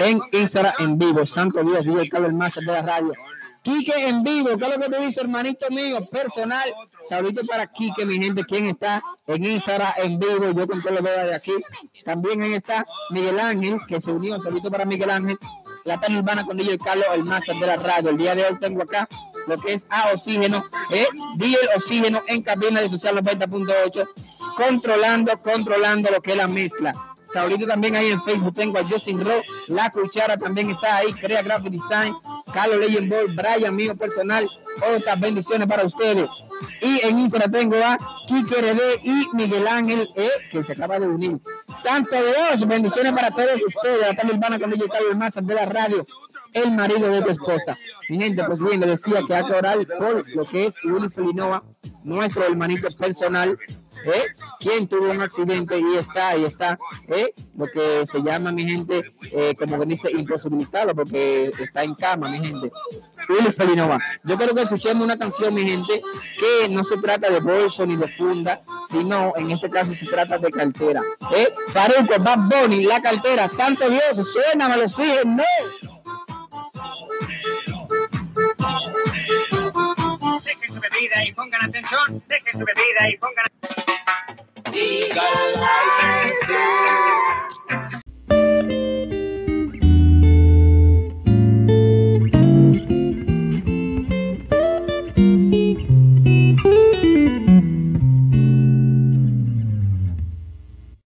en Instagram en vivo. Santo Dios, Dios, Carlos Master de la radio. Quique en vivo, ¿qué es lo que te dice, hermanito mío? Personal. Saludito para Quique, mi gente, quien está en Instagram en vivo. Yo con todo lo veo de aquí. También ahí está Miguel Ángel, que se unió. Saludito para Miguel Ángel. La tan urbana con DJ Carlos, el máster de la radio. El día de hoy tengo acá lo que es a oxígeno, eh, DJ Oxígeno en cabina de Social 90.8, controlando, controlando lo que es la mezcla. Ahorita también ahí en Facebook tengo a Justin Rowe, La Cuchara también está ahí, Crea Graphic Design, Carlos Legend Ball, Brian, mío personal, otras bendiciones para ustedes. Y en Instagram tengo a Kike RD y Miguel Ángel, eh, que se acaba de unir. Santo Dios, bendiciones para todos ustedes. La tarde urbana con DJ Carlos Massa de la radio, el marido de tu esposa. Mi gente, pues bien, le decía que hay que orar por lo que es Willy Felinova, nuestro hermanito personal, ¿eh? quien tuvo un accidente y está, ahí está, ¿eh? lo que se llama, mi gente, eh, como que dice, imposibilitado, porque está en cama, mi gente. Yo creo que escuchemos una canción, mi gente, que no se trata de bolso ni de funda, sino en este caso se trata de cartera. ¿eh? Faruco, Bad Bunny, la cartera, santo Dios, suena, me lo siguen, no. su bebida y ponga